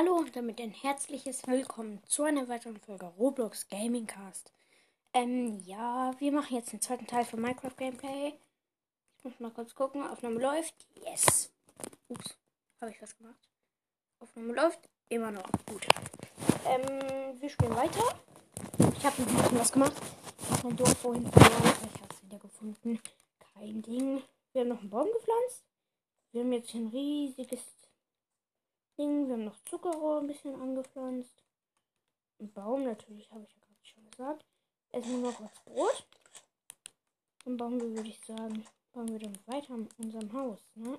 Hallo und damit ein herzliches Willkommen zu einer weiteren Folge Roblox Gaming Cast. Ähm, ja, wir machen jetzt den zweiten Teil von Minecraft Gameplay. Ich muss mal kurz gucken. Aufnahme läuft. Yes. Ups, habe ich was gemacht. Aufnahme läuft. Immer noch. Gut. Ähm, wir spielen weiter. Ich habe ein bisschen was gemacht. Ich habe Dorf vorhin verloren, ich habe es wieder gefunden. Kein Ding. Wir haben noch einen Baum gepflanzt. Wir haben jetzt ein riesiges Ding. Wir haben noch Zuckerrohr ein bisschen angepflanzt. Ein Baum natürlich, habe ich ja gerade schon gesagt. Essen wir noch was Brot. Dann bauen wir, würde ich sagen, bauen wir dann weiter in unserem Haus, ne?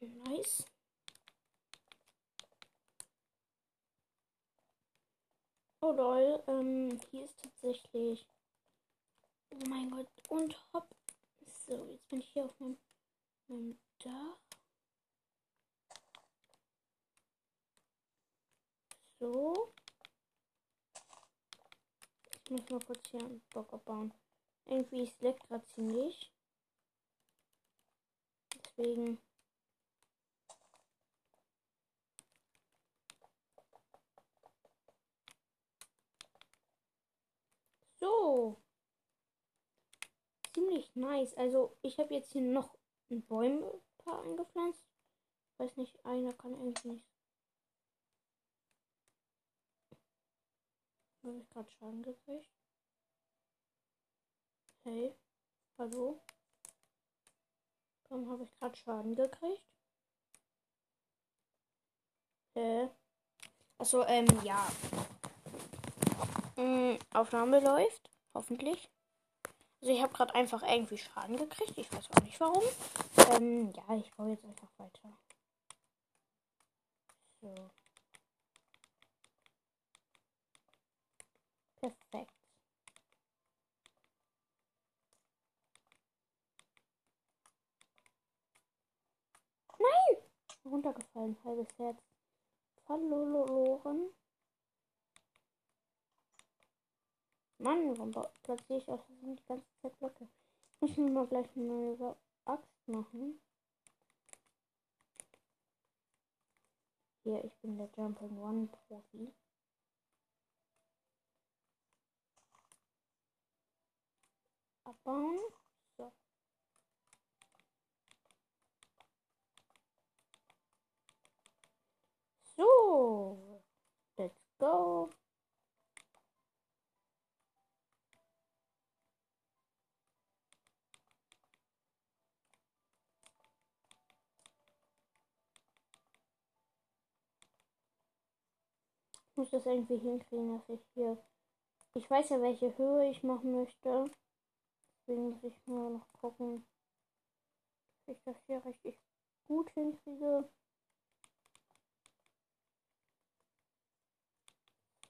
Ja, nice. Oh lol, ähm, hier ist tatsächlich. Oh mein Gott, und hopp. So, jetzt bin ich hier auf meinem, meinem Dach. So. Ich muss mal kurz hier einen Block abbauen. Irgendwie ist leckt gerade ziemlich. Deswegen. So. Ziemlich nice. Also ich habe jetzt hier noch ein Bäume paar angepflanzt. Weiß nicht, einer kann irgendwie nicht Habe ich gerade Schaden gekriegt? Hey, hallo? Warum habe ich gerade Schaden gekriegt? Hä? Achso, ähm, ja. Mhm, Aufnahme läuft, hoffentlich. Also ich habe gerade einfach irgendwie Schaden gekriegt. Ich weiß auch nicht warum. Ähm, ja, ich baue jetzt einfach weiter. So. Perfekt. Nein! Runtergefallen, halbes Herz. Verloren. Mann, warum platziere ich auch die ganze Zeit Blöcke? Ich muss mir mal gleich eine neue Axt machen. Hier, ich bin der Jumping One Profi. Abbauen. So. So. Let's go. Ich muss das irgendwie hinkriegen, dass ich hier. Ich weiß ja, welche Höhe ich machen möchte. Deswegen muss ich nur noch gucken, dass ich das hier richtig gut hinkriege.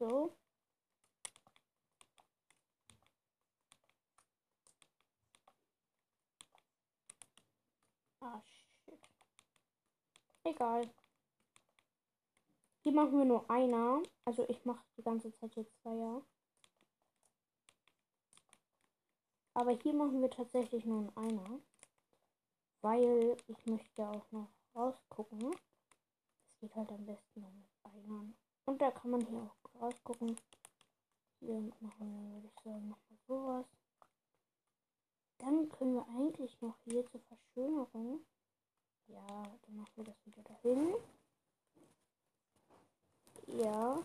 So. Ah, shit. Egal. Die machen wir nur einer. Also ich mache die ganze Zeit jetzt zwei Jahre. Aber hier machen wir tatsächlich nur in einer. Weil ich möchte auch noch rausgucken. Das geht halt am besten noch mit Einern. Und da kann man hier auch rausgucken. Hier machen wir, würde ich sagen, nochmal sowas. Dann können wir eigentlich noch hier zur Verschönerung. Ja, dann machen wir das wieder dahin. Ja.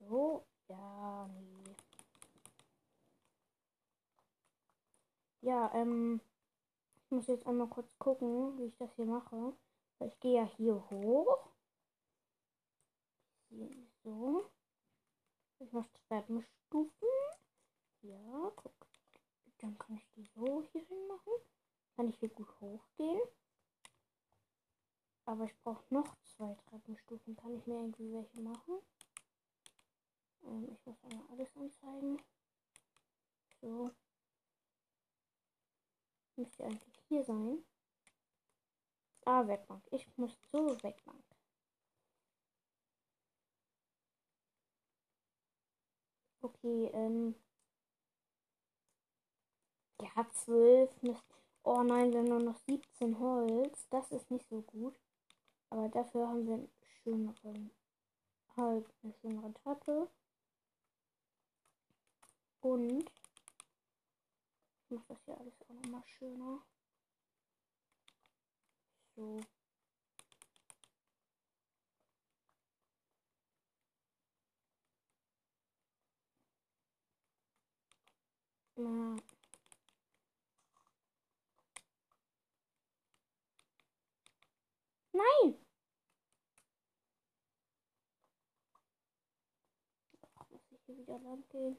So. Ja, nee. Ja, ähm, ich muss jetzt einmal kurz gucken, wie ich das hier mache. Ich gehe ja hier hoch. Hier so. Ich mache Treppenstufen. Ja, guck. Dann kann ich die so hier hin machen. Kann ich hier gut hochgehen. Aber ich brauche noch zwei Treppenstufen. Kann ich mir irgendwie welche machen? Ähm, ich muss einmal alles anzeigen. So müsste eigentlich hier sein. Ah, Werkbank. Ich muss zur Werkbank. Okay, ähm. Ja, 12. Oh nein, wir haben nur noch 17 Holz. Das ist nicht so gut. Aber dafür haben wir einen schöneren, halt eine schönere Treppe. Und ich mache das hier alles auch nochmal schöner. So. Ja. Nein! Ach, muss ich hier wieder lang gehen.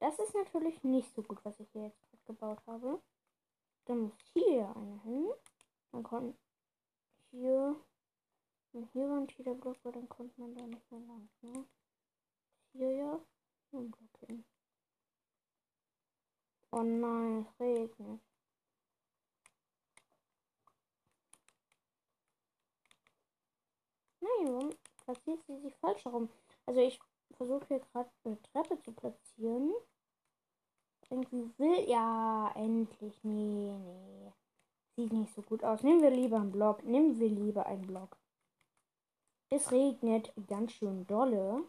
Das ist natürlich nicht so gut, was ich hier jetzt gebaut habe. Dann muss hier eine hin. Dann kommt hier. Wenn hier war ein Cheater-Block war, dann kommt man da nicht mehr lang. Ne? Hier ja. Ein Block hin. Oh nein, es regnet. Nein, warum platziert sie sich falsch herum? Also ich versuche hier gerade eine Treppe zu platzieren. Irgendwie will. Ja, endlich. Nee, nee. Sieht nicht so gut aus. Nehmen wir lieber einen Block. Nehmen wir lieber einen Block. Es regnet ganz schön dolle.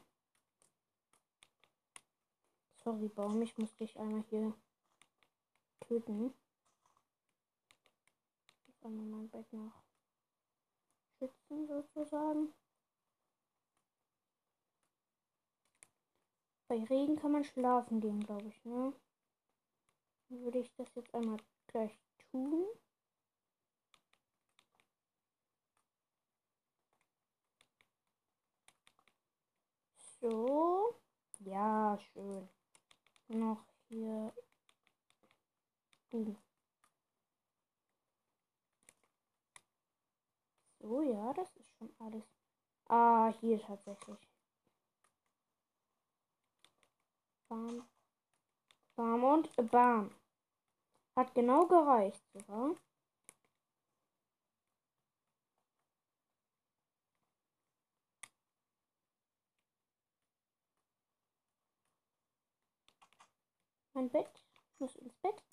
Sorry, Baum, ich muss dich einmal hier töten. Ich kann mein Bett noch schützen, sozusagen. Bei Regen kann man schlafen gehen, glaube ich, ne? Würde ich das jetzt einmal gleich tun. So. Ja, schön. Noch hier. Uh. So, ja, das ist schon alles. Ah, hier tatsächlich. Bam. Bam und Bam. Hat genau gereicht sogar. Mein Bett. Ich muss ins Bett.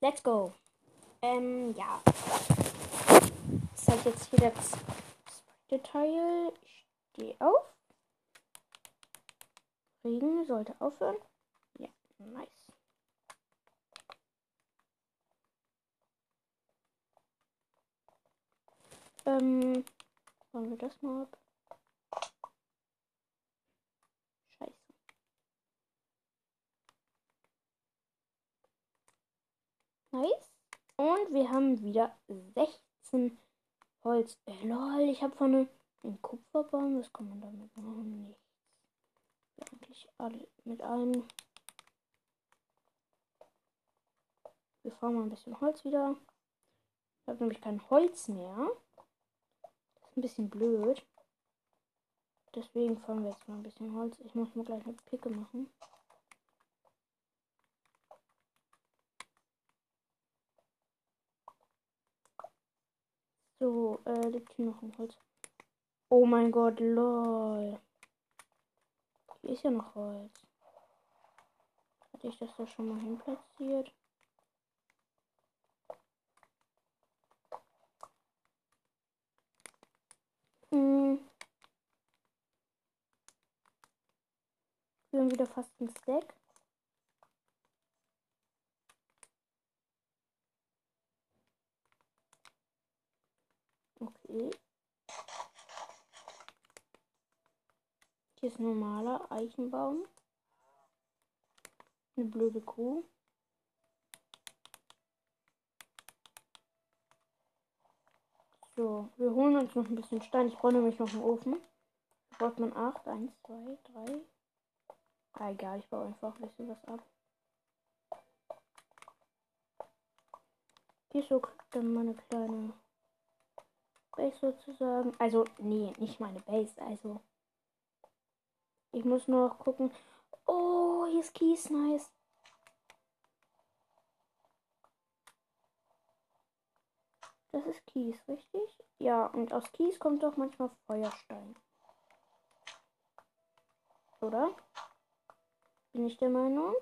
Let's go. Ähm, ja. Das ist halt jetzt hier das zweite Teil. Ich stehe auf. Regen sollte aufhören. Ja, nice. Ähm, wollen wir das mal ab? Scheiße. Nice. Und wir haben wieder 16 Holz. Äh, lol, ich habe vorne einen Kupferbaum. Was kann man damit machen? Nichts. Eigentlich alle mit ein. Wir fahren mal ein bisschen Holz wieder. Ich habe nämlich kein Holz mehr. Das ist ein bisschen blöd. Deswegen fahren wir jetzt mal ein bisschen Holz. Ich muss mir gleich eine Picke machen. So, äh, liegt hier noch ein Holz. Oh mein Gott, lol. Hier ist ja noch Holz. Hatte ich das da schon mal hinplatziert? Hm. Wir haben wieder fast ein Stack. Okay. Hier ist ein normaler Eichenbaum. Eine blöde Kuh. So, wir holen uns noch ein bisschen Stein. Ich brauche nämlich noch einen Ofen. Da braucht man 8. 1, 2, 3. Ah, egal, ich baue einfach ein bisschen was ab. Hier so dann meine kleine Base sozusagen. Also, nee, nicht meine Base. Also, ich muss nur noch gucken. Oh, hier ist Kies, nice. Das ist Kies, richtig? Ja, und aus Kies kommt doch manchmal Feuerstein. Oder? Bin ich der Meinung?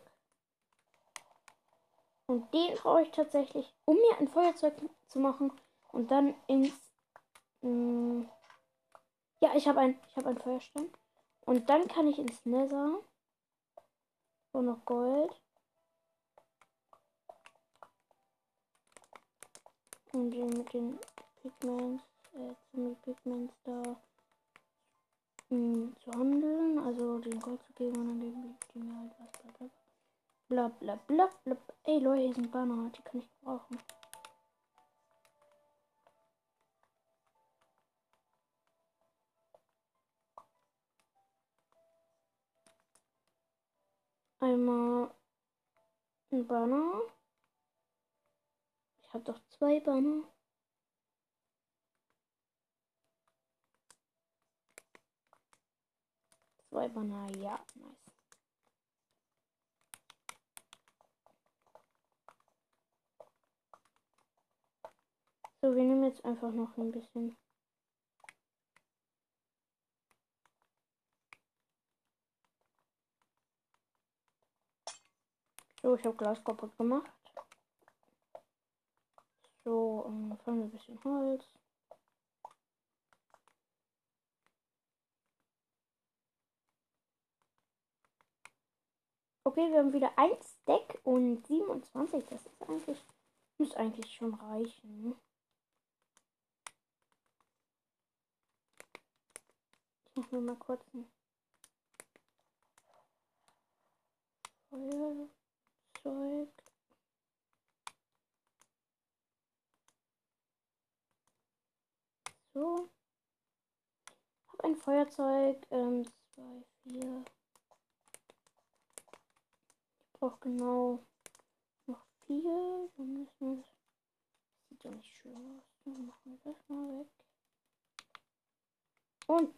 Und den brauche ich tatsächlich, um mir ein Feuerzeug zu machen und dann ins. Mm, ja, ich habe ein, ich habe einen Feuerstein. Und dann kann ich ins Nether. So noch Gold. Und mit den Pigments, äh, mit Pigments da mh, hm, zu handeln. Also den Gold zu geben und dann geben die mir halt was. Bla bla bla bla bla. Ey Leute, hier sind Banner, die kann ich brauchen. Einmal ein Banner. Ich habe doch zwei Banner. Zwei Banner, ja, nice. So, wir nehmen jetzt einfach noch ein bisschen ich habe Glas kaputt gemacht. So, ähm, fangen wir ein bisschen Holz. Okay, wir haben wieder ein Stack und 27. Das ist eigentlich, muss eigentlich schon reichen. Ich mache nur mal kurz ein Feuer. Zeug. So. Hab ein Feuerzeug. Ähm, zwei, vier. Ich brauche genau noch vier. Dann müssen wir. Sieht ja nicht schön aus. Dann machen wir das mal weg. Und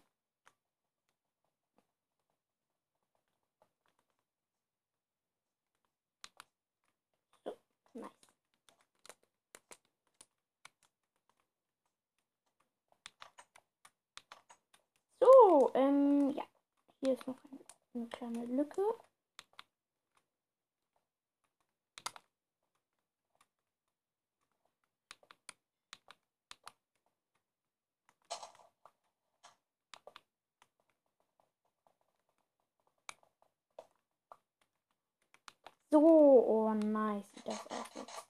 So, ähm, ja. Hier ist noch eine, eine kleine Lücke. So, oh nice, sieht das aus jetzt.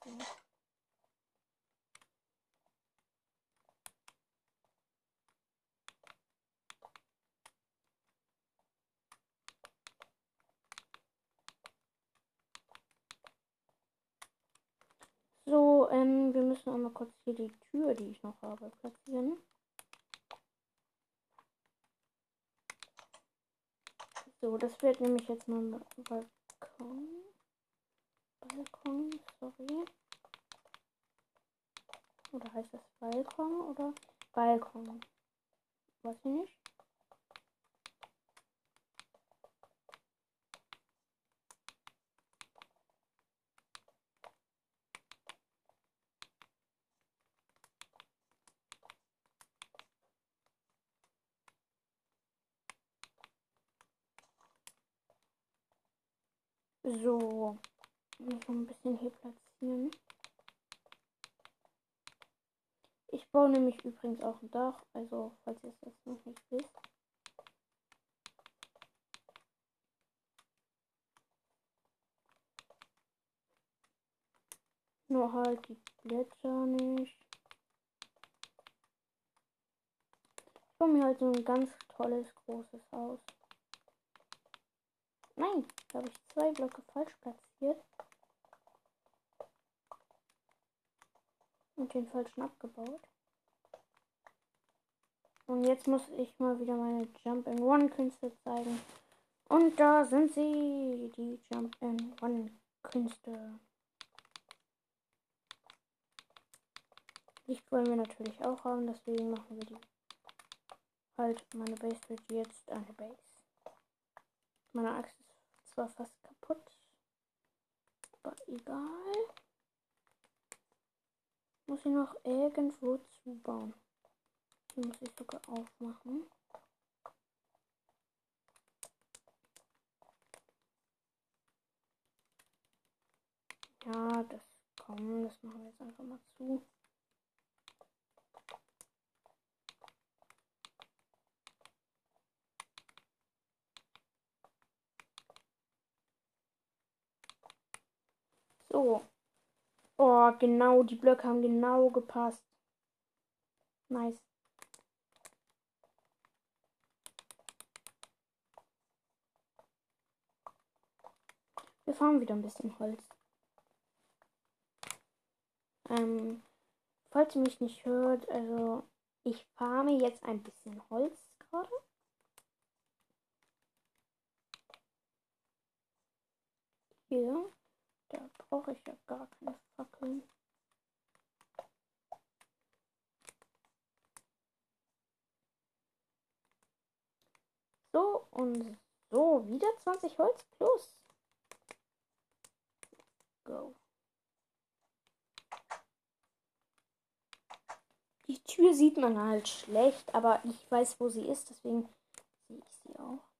So, ähm, wir müssen einmal kurz hier die Tür, die ich noch habe, platzieren. So, das wird nämlich jetzt mal Balkon. Balkon, sorry. Oder heißt das Balkon oder Balkon? Weiß ich nicht. So. Noch ein bisschen hier platzieren. Ich baue nämlich übrigens auch ein Dach, also falls ihr es jetzt noch nicht wisst. Nur halt die Blätter nicht. Ich baue mir halt so ein ganz tolles großes Haus. Nein, da habe ich zwei Blöcke falsch platziert. Und den falschen abgebaut. Und jetzt muss ich mal wieder meine Jump in One Künste zeigen. Und da sind sie, die Jump in One Künste. Licht wollen wir natürlich auch haben, deswegen machen wir die halt meine Base wird jetzt eine Base. Meine Axt zwar fast kaputt. Aber egal. Muss ich noch irgendwo zubauen. Die muss ich sogar aufmachen. Ja, das kommen, das machen wir jetzt einfach mal zu. So. Oh, genau, die Blöcke haben genau gepasst. Nice. Wir fahren wieder ein bisschen Holz. Ähm, falls ihr mich nicht hört, also ich farme jetzt ein bisschen Holz gerade. Hier, brauche ich ja gar keine Fackeln. So und so, wieder 20 Holz plus. Go. Die Tür sieht man halt schlecht, aber ich weiß, wo sie ist, deswegen sehe ich sie auch.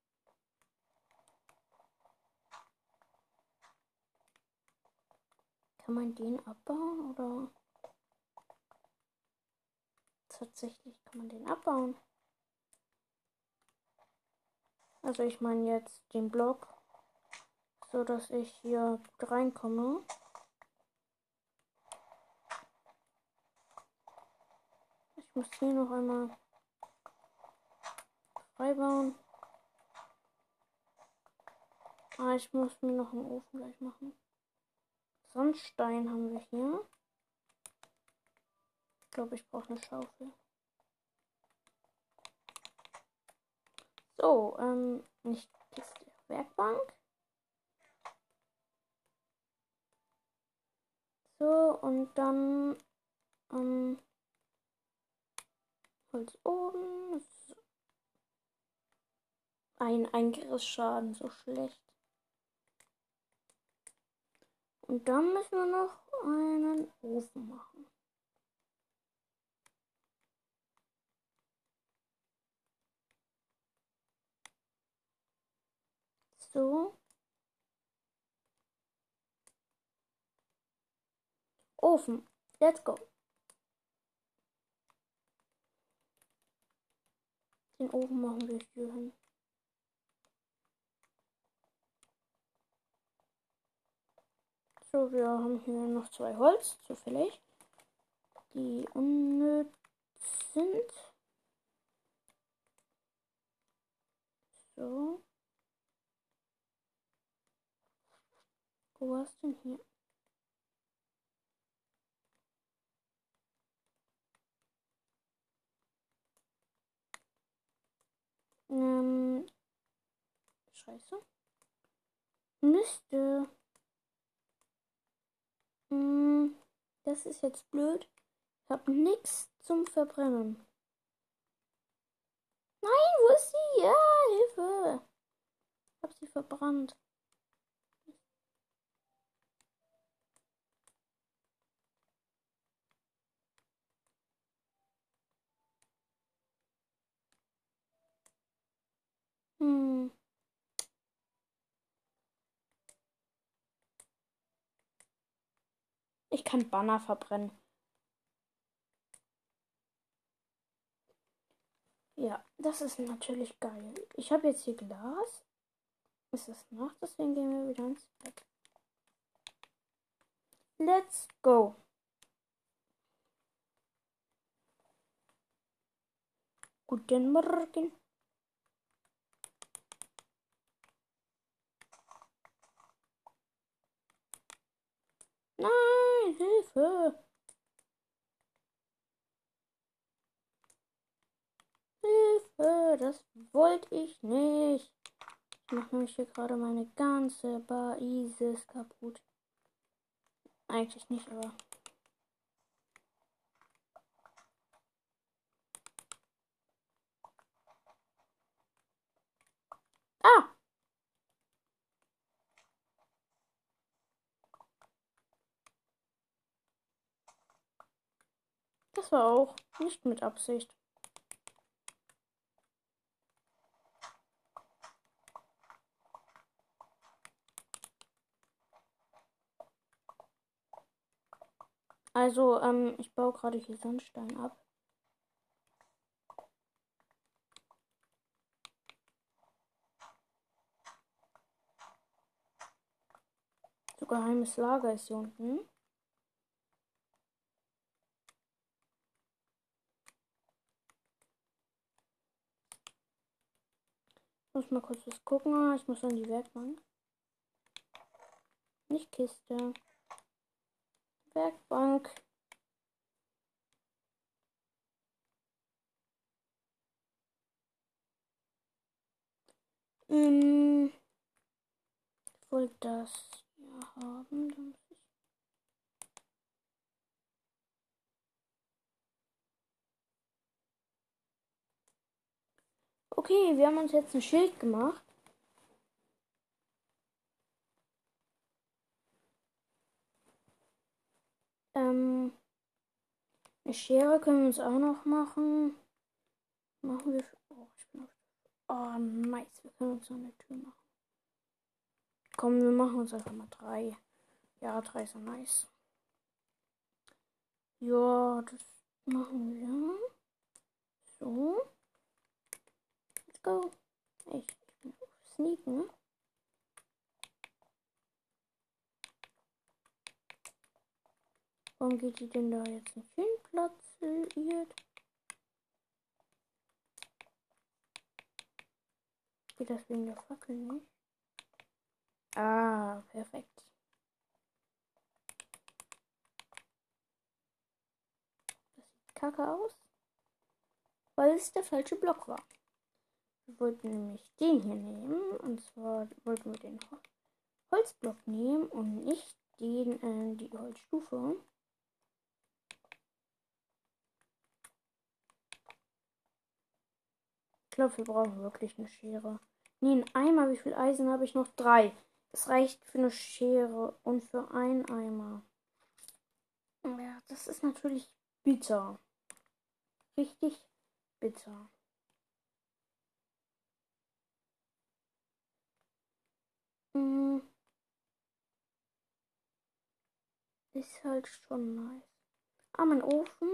Kann man den abbauen oder? Tatsächlich kann man den abbauen. Also ich meine jetzt den Block, so dass ich hier reinkomme. Ich muss hier noch einmal freibauen. Ah, ich muss mir noch einen Ofen gleich machen. Sandstein haben wir hier. Ich glaube, ich brauche eine Schaufel. So, ähm, nicht Kiste, Werkbank. So, und dann, ähm, Holz oben. Ein Eingerissschaden, so schlecht. Und dann müssen wir noch einen Ofen machen. So. Ofen. Let's go. Den Ofen machen wir hier hin. So, wir haben hier noch zwei Holz, zufällig, die unnütz sind. So. Wo war's denn hier? Ähm, scheiße. Müsste. Hm, das ist jetzt blöd. Ich habe nichts zum Verbrennen. Nein, wo ist sie? Ja, Hilfe. Ich habe sie verbrannt. Hm. Ich kann Banner verbrennen. Ja, das ist natürlich geil. Ich habe jetzt hier Glas. Es ist Nacht, deswegen gehen wir wieder ins Bett. Let's go. Guten Morgen. Nein, Hilfe. Hilfe, das wollte ich nicht. Ich mache nämlich hier gerade meine ganze Baises kaputt. Eigentlich nicht, aber. Ah! Das war auch nicht mit Absicht. Also, ähm, ich baue gerade hier Sandstein ab. So geheimes Lager ist hier unten. Muss mal kurz was gucken. Ich muss an die Werkbank. Nicht Kiste. Werkbank. Ähm, ich wollte das hier haben. Dann muss ich Okay, wir haben uns jetzt ein Schild gemacht. Ähm, eine Schere können wir uns auch noch machen. Machen wir. Oh, ich bin auf. Oh, nice. Wir können uns noch eine Tür machen. Komm, wir machen uns einfach mal drei. Ja, drei ist so nice. Ja, das machen wir. So. Go. Ich, bin auf Sneaken. Ne? Warum geht die denn da jetzt nicht hin? Platziert. Geht das wegen der Fackel nicht? Ah, perfekt. Das sieht kacke aus. Weil es der falsche Block war. Wir wollten nämlich den hier nehmen. Und zwar wollten wir den Holzblock nehmen und nicht den, äh, die Holzstufe. Ich glaube, wir brauchen wirklich eine Schere. Nee, ein Eimer. Wie viel Eisen habe ich noch? Drei. Das reicht für eine Schere und für einen Eimer. Ja, das ist natürlich bitter. Richtig bitter. Hm. Ist halt schon nice. Ah, mein Ofen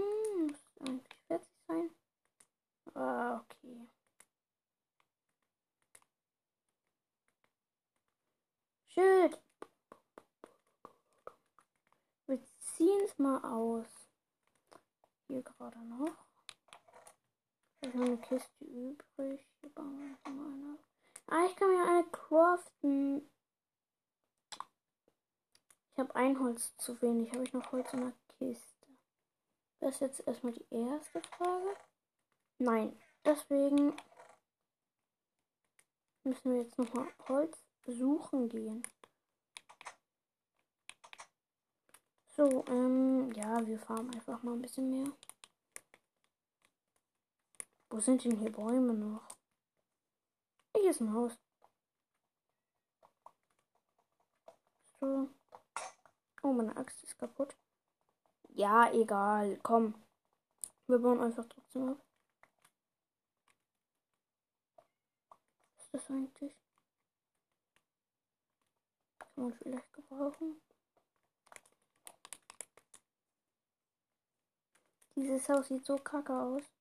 muss eigentlich fertig sein. Ah, okay. Schild. Wir ziehen es mal aus. Hier gerade noch. Ich habe eine Kiste übrig. Hier bauen wir mal eine. Ah, ich kann mir eine craften. Ich habe ein Holz zu wenig. Habe ich noch Holz in der Kiste? Das ist jetzt erstmal die erste Frage. Nein. Deswegen müssen wir jetzt nochmal Holz suchen gehen. So, ähm, ja, wir fahren einfach mal ein bisschen mehr. Wo sind denn hier Bäume noch? Hier ist ein Haus. So. Oh, meine Axt ist kaputt. Ja, egal. Komm. Wir bauen einfach trotzdem ab. Was ist das eigentlich? Kann man vielleicht gebrauchen. Dieses Haus sieht so kacke aus.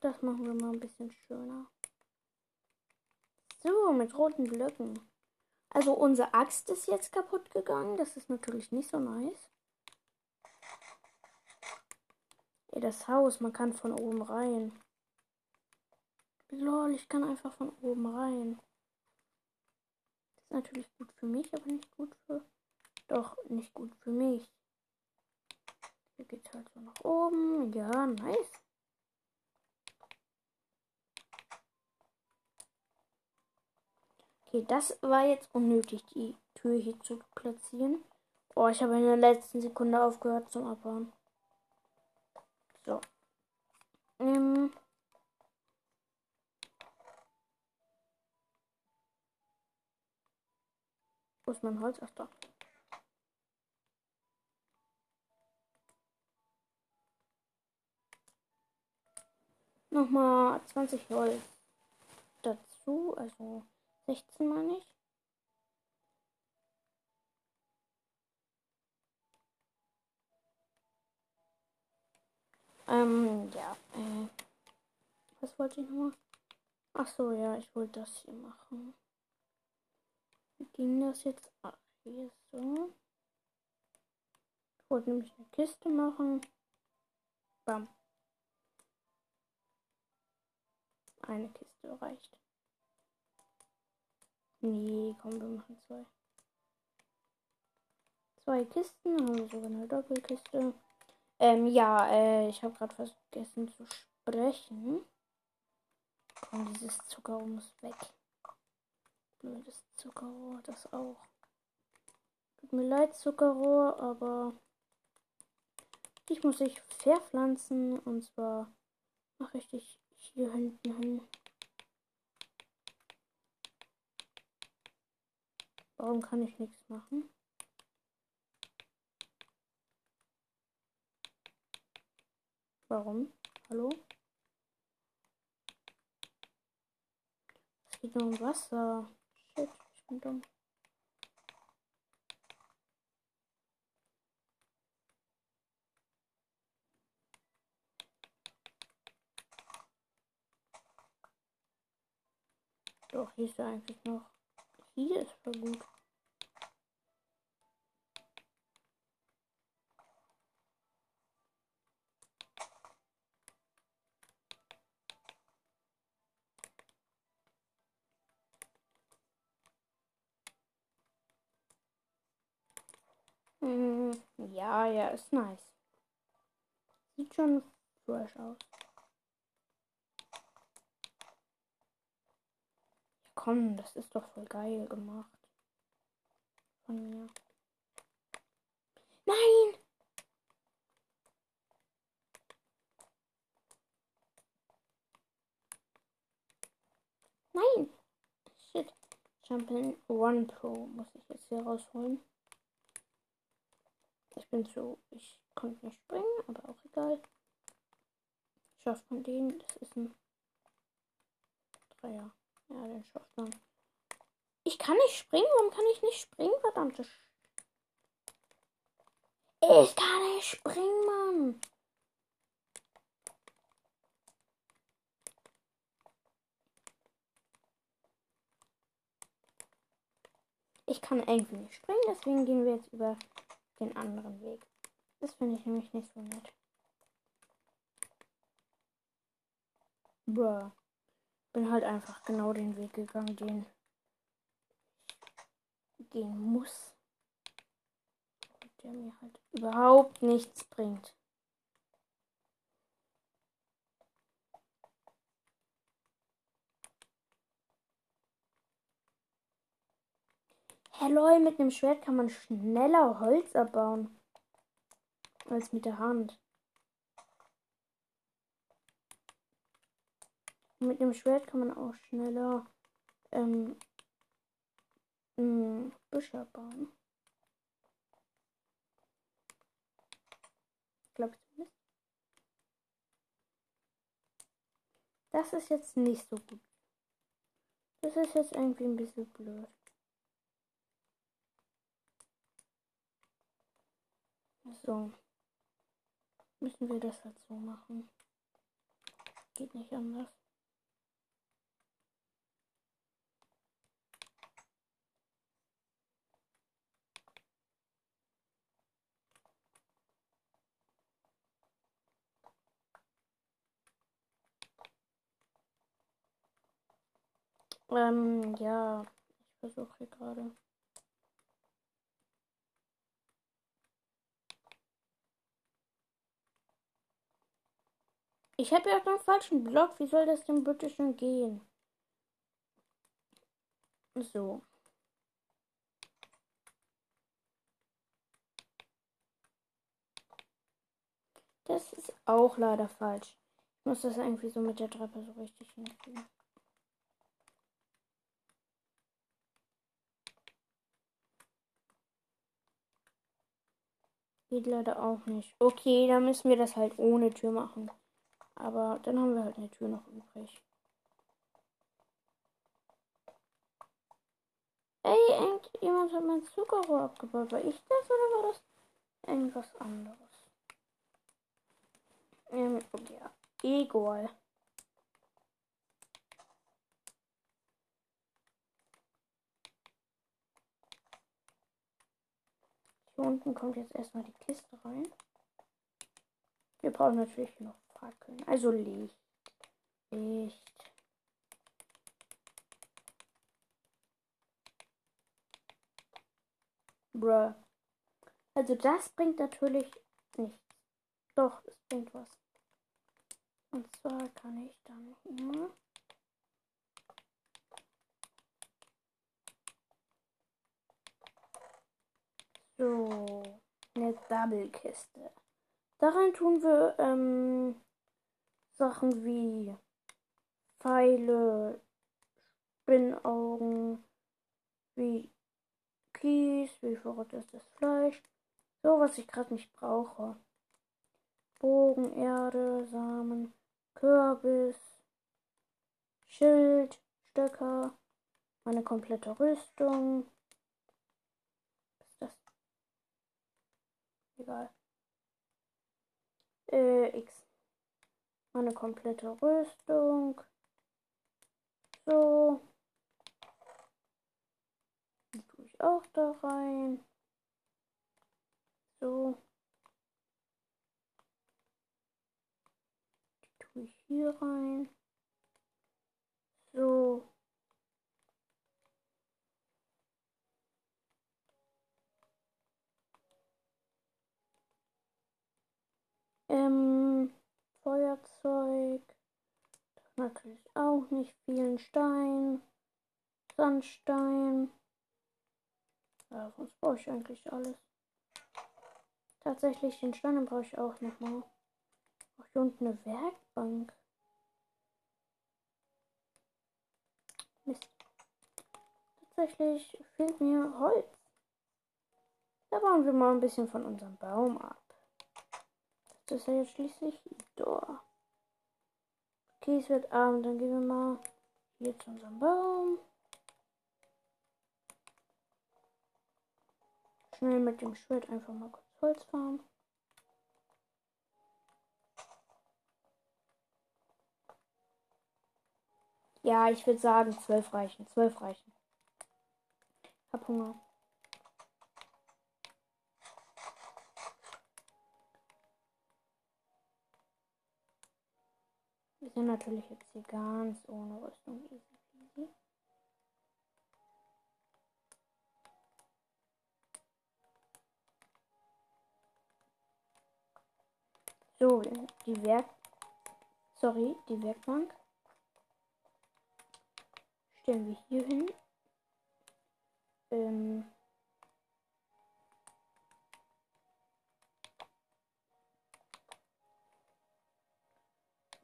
Das machen wir mal ein bisschen schöner. So, mit roten Blöcken. Also unsere Axt ist jetzt kaputt gegangen. Das ist natürlich nicht so nice. Ey, das Haus, man kann von oben rein. Lol, ich kann einfach von oben rein ist natürlich gut für mich, aber nicht gut für. Doch, nicht gut für mich. Hier geht's halt so nach oben. Ja, nice. Okay, das war jetzt unnötig, die Tür hier zu platzieren. Oh, ich habe in der letzten Sekunde aufgehört zum Abbauen. So. Ähm. Wo ist mein Holz? Ach da. Nochmal 20 Holz dazu, also 16 meine ich. Ähm, ja. Äh, was wollte ich nur? Ach so, ja, ich wollte das hier machen. Wie ging das jetzt? Ah, hier so. Ich wollte nämlich eine Kiste machen. Bam. Eine Kiste reicht. Nee, komm, wir machen zwei. Zwei Kisten, haben wir sogar eine Doppelkiste. Ähm, ja, äh, ich habe gerade vergessen zu sprechen. Komm, dieses Zuckerrohr muss weg. Blödes Zuckerrohr, das auch. Tut mir leid, Zuckerrohr, aber ich muss ich verpflanzen und zwar mache ich dich hier hinten hin. Warum kann ich nichts machen? Warum? Hallo? Es geht nur um Wasser. Shit, ich bin dumm. Doch, hier ist eigentlich noch. Hier ist voll gut. Mm, ja, ja, ist nice. Sieht schon fresh aus. Komm, das ist doch voll geil gemacht. Von mir. Nein! Nein! Shit. Champion One Pro muss ich jetzt hier rausholen. Ich bin zu. Ich konnte nicht springen, aber auch egal. Schafft man den? Das ist ein. Man. Ich kann nicht springen. Warum kann ich nicht springen? Verdammte Sch Ich kann nicht springen, Mann. Ich kann irgendwie nicht springen, deswegen gehen wir jetzt über den anderen Weg. Das finde ich nämlich nicht so nett. Bruh. Bin halt einfach genau den Weg gegangen, den ich gehen muss. Der mir halt überhaupt nichts bringt. Hey mit einem Schwert kann man schneller Holz abbauen. Als mit der Hand. Mit dem Schwert kann man auch schneller ähm, Büsche abbauen. Glaube ich zumindest. Das ist jetzt nicht so gut. Das ist jetzt irgendwie ein bisschen blöd. So. Müssen wir das halt so machen. Geht nicht anders. Ähm, ja, ich versuche gerade. Ich habe ja den falschen Block. Wie soll das denn bitte schon gehen? So. Das ist auch leider falsch. Ich muss das irgendwie so mit der Treppe so richtig hinkriegen. Geht leider auch nicht. Okay, dann müssen wir das halt ohne Tür machen. Aber dann haben wir halt eine Tür noch übrig. Ey, irgendjemand hat mein Zuckerrohr abgebaut. War ich das oder war das irgendwas anderes? Ähm, ja, egal. Hier unten kommt jetzt erstmal die Kiste rein. Wir brauchen natürlich noch Fackeln. Also Licht. Licht. Bruh. Also das bringt natürlich nichts. Doch, es bringt was. Und zwar kann ich dann hier so Double-Kiste. Darin tun wir ähm, Sachen wie Pfeile, Spinnaugen, wie Kies, wie verrottetes Fleisch. So, was ich gerade nicht brauche. Bogen, Erde, Samen, Kürbis, Schild, Stöcker, meine komplette Rüstung. Was ist das? Egal. Äh, X. Meine komplette Rüstung. So. Die tue ich auch da rein. So. Die tue ich hier rein. So. Ähm, Feuerzeug. Natürlich auch nicht vielen Stein. Sandstein. Ja, sonst brauche ich eigentlich alles. Tatsächlich den Stein brauche ich auch nochmal. Auch hier unten eine Werkbank. Mist. Tatsächlich fehlt mir Holz. Da bauen wir mal ein bisschen von unserem Baum ab. Das ist ja jetzt schließlich da. Okay, es wird Abend. Dann gehen wir mal hier zu unserem Baum. Schnell mit dem Schwert einfach mal kurz Holz farmen. Ja, ich würde sagen, zwölf reichen. Zwölf reichen. Hab Hunger. Wir sind natürlich jetzt hier ganz ohne Rüstung. Easy peasy. So, die Werk... Sorry, die Werkbank. Stellen wir hier hin. Ähm...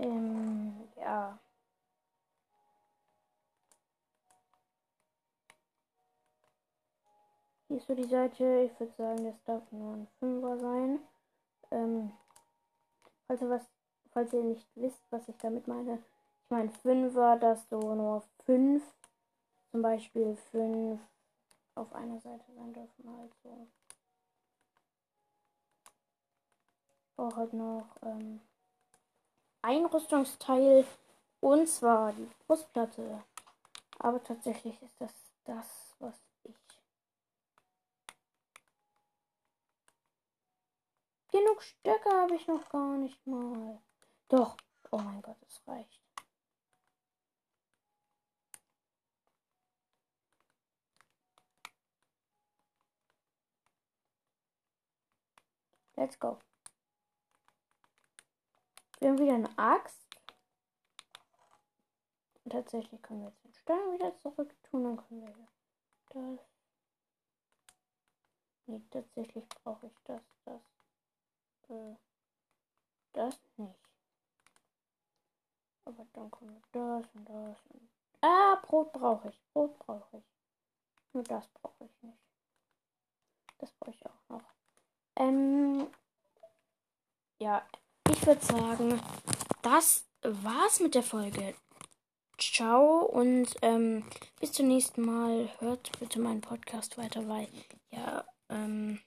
Ähm, ja. Hier ist so die Seite. Ich würde sagen, das darf nur ein Fünfer sein. Ähm, falls ihr was, falls ihr nicht wisst, was ich damit meine. Ich meine Fünfer, dass so nur fünf, zum Beispiel fünf auf einer Seite sein dürfen. Also. Ich brauche halt noch, ähm, Einrüstungsteil und zwar die Brustplatte. Aber tatsächlich ist das das, was ich. Genug Stöcke habe ich noch gar nicht mal. Doch. Oh mein Gott, es reicht. Let's go. Eine Axt. Und tatsächlich können wir jetzt den Stein wieder zurück tun. Dann können wir das. Nee, tatsächlich brauche ich das, das, äh, das nicht. Aber dann kommen wir das und das und. Ah, Brot brauche ich. Brot brauche ich. Nur das brauche ich nicht. Das brauche ich auch noch. Ähm. Ja, ich würde sagen, das war's mit der Folge. Ciao und ähm, bis zum nächsten Mal. Hört bitte meinen Podcast weiter, weil ja, ähm,